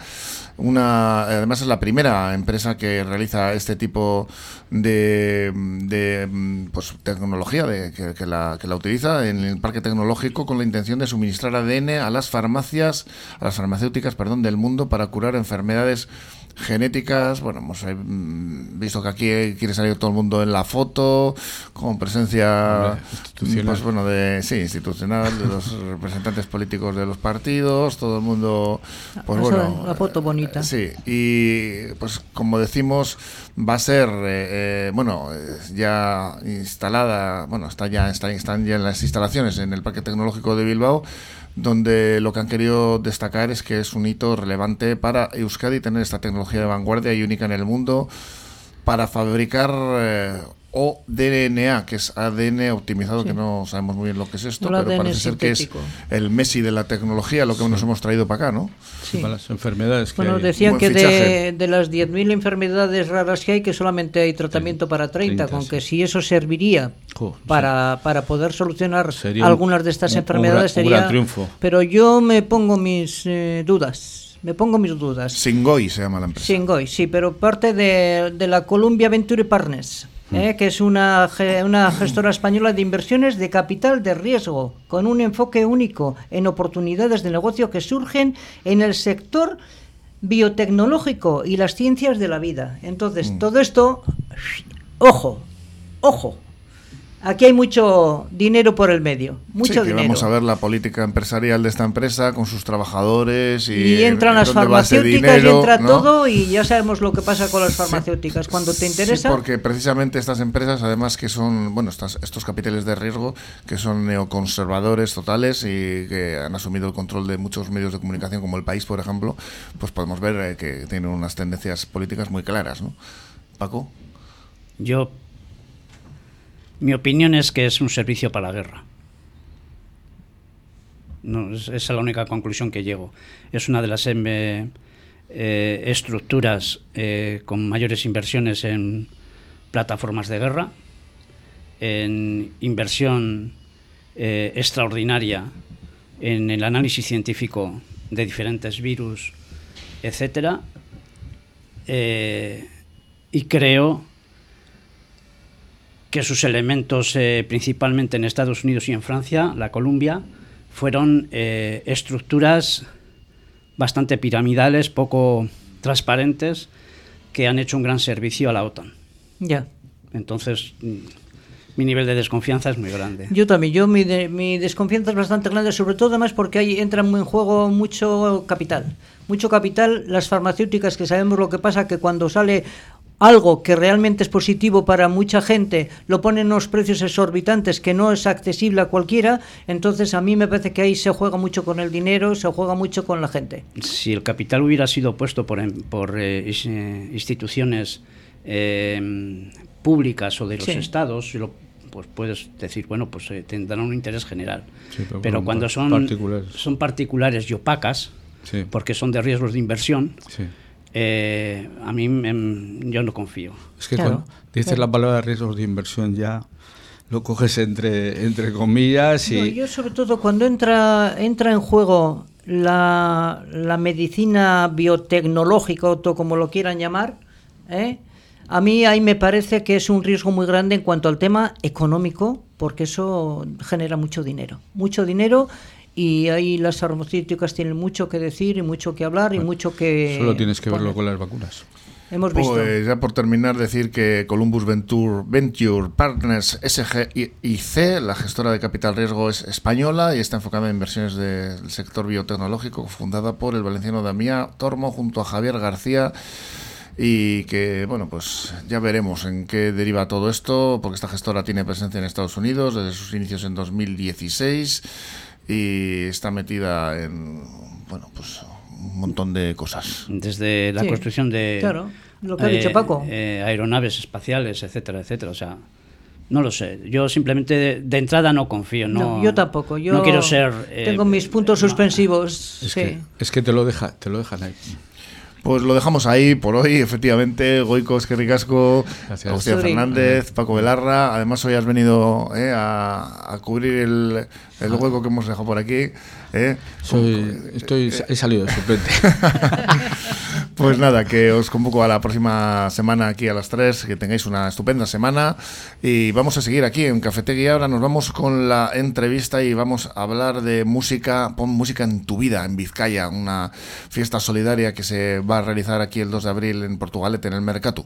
Una, además es la primera empresa que realiza este tipo de, de, pues, tecnología de, que la, que la utiliza en el parque tecnológico con la intención de suministrar ADN a las farmacias, a las farmacéuticas, perdón, del mundo para curar enfermedades genéticas. Bueno, hemos eh, mm, visto que aquí quiere salir todo el mundo en la foto, con presencia Hombre, institucional. pues, bueno, de, sí, institucional, de los representantes políticos de los partidos, todo el mundo, pues Eso, bueno. la foto bonita. eh, Sí, y pues como decimos, va a ser, eh, eh, bueno, ya instalada, bueno, está ya, está, están ya en las instalaciones en el Parque Tecnológico de Bilbao, donde lo que han querido destacar es que es un hito relevante para Euskadi tener esta tecnología de vanguardia y única en el mundo para fabricar eh, ODNA, que es ADN optimizado, que no sabemos muy bien lo que es esto, pero ADN parece ser que es el Messi de la tecnología, lo que nos hemos traído para acá, ¿no? Sí. para las enfermedades que Bueno, hay. decían Buen que de, de las 10.000 enfermedades raras que hay, que solamente hay tratamiento para 30, 30, con sí. que si eso serviría Jo, para, para poder solucionar Sería un- algunas de estas un- un enfermedades gran- un sería... gran triunfo. Pero yo me pongo mis eh, dudas, me pongo mis dudas. Singoy se llama la empresa. Singoy, sí, pero parte de, de la Columbia Venture Partners. ¿Eh? que es una, una gestora española de inversiones de capital de riesgo, con un enfoque único en oportunidades de negocio que surgen en el sector biotecnológico y las ciencias de la vida. Entonces, Hmm. todo esto, ojo, ojo. Aquí hay mucho dinero por el medio, mucho Sí, que dinero. vamos a ver la política empresarial de esta empresa con sus trabajadores y, Y entran en las farmacéuticas y entra ¿no? todo y ya sabemos lo que pasa con las farmacéuticas. Cuando te interesa, Sí, porque precisamente estas empresas, además que son, bueno, estas, estos capitales de riesgo, que son neoconservadores totales y que han asumido el control de muchos medios de comunicación, como El País, por ejemplo, pues podemos ver eh, que tienen unas tendencias políticas muy claras, ¿no? Paco. Yo, mi opinión es que es un servicio para la guerra. Esa es la única conclusión que llego. Es una de las em, eh, eh, estructuras eh, con mayores inversiones en plataformas de guerra, en inversión extraordinaria en el análisis científico de diferentes virus, etcétera. Y creo que sus elementos, eh, principalmente en Estados Unidos y en Francia, la Columbia, fueron eh, estructuras bastante piramidales, poco transparentes, que han hecho un gran servicio a la OTAN. ya. Entonces, mm, mi nivel de desconfianza es muy grande. Yo también, yo mi, de- mi desconfianza es bastante grande, sobre todo además porque ahí entra en juego mucho capital. Mucho capital, las farmacéuticas que sabemos lo que pasa, que cuando sale algo que realmente es positivo para mucha gente, lo ponen unos precios exorbitantes que no es accesible a cualquiera, entonces a mí me parece que ahí se juega mucho con el dinero, se juega mucho con la gente. si el capital hubiera sido puesto por, em- por eh, eh, instituciones eh, públicas o de los Sí. estados, lo- pues puedes decir, bueno, pues eh, tendrán un interés general. Sí, pero cuando son particulares. son particulares y opacas, Sí. porque son de riesgos de inversión, Sí. Eh, a mí em, yo no confío. Es que Claro. cuando dices la palabra riesgos de inversión ya lo coges entre, entre comillas y... No, yo sobre todo cuando entra, entra en juego la, la medicina biotecnológica o como lo quieran llamar, ¿eh? a mí ahí me parece que es un riesgo muy grande en cuanto al tema económico, porque eso genera mucho dinero, mucho dinero y ahí las farmacéuticas tienen mucho que decir y mucho que hablar y mucho que... Solo tienes que verlo poner. con las vacunas. Hemos visto. Pues ya por terminar, decir que Columbus Venture, Venture Partners SGIC, la gestora de capital riesgo, es española y está enfocada en inversiones del sector biotecnológico, fundada por el valenciano Damián Tormo junto a Javier García. Y que, bueno, pues ya veremos en qué deriva todo esto, porque esta gestora tiene presencia en Estados Unidos desde sus inicios en 2016 y está metida en, bueno, pues un montón de cosas. Desde la Sí, construcción de claro, lo que ha dicho Paco. eh, aeronaves espaciales, etcétera, etcétera. O sea, no lo sé. Yo simplemente de, de entrada no confío. No, No, yo tampoco. Yo no quiero ser. eh, tengo mis puntos no. suspensivos. Es, sí. que, es que te lo, deja, te lo dejan ahí. Pues lo dejamos ahí por hoy, efectivamente. Goico Esquerricasco. Agustín. Fernández, Paco Velarra. Además, hoy has venido eh, a, a cubrir el, el hueco que hemos dejado por aquí. eh. Soy, estoy, he salido de suplente. Pues nada, que os convoco a la próxima semana aquí a las 3, que tengáis una estupenda semana y vamos a seguir aquí en Cafetegui. Ahora nos vamos con la entrevista y vamos a hablar de música, pon música en tu vida en Vizcaya, una fiesta solidaria que se va a realizar aquí el 2 de abril en Portugalete, en el Mercatu.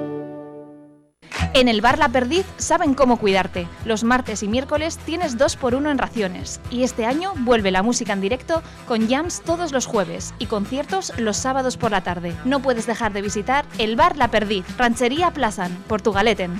En el bar La Perdiz saben cómo cuidarte. Los martes y miércoles tienes 2 por 1 en raciones. Y este año vuelve la música en directo con jams todos los jueves y conciertos los sábados por la tarde. No puedes dejar de visitar el bar La Perdiz, Ranchería Plazan, Portugaleten.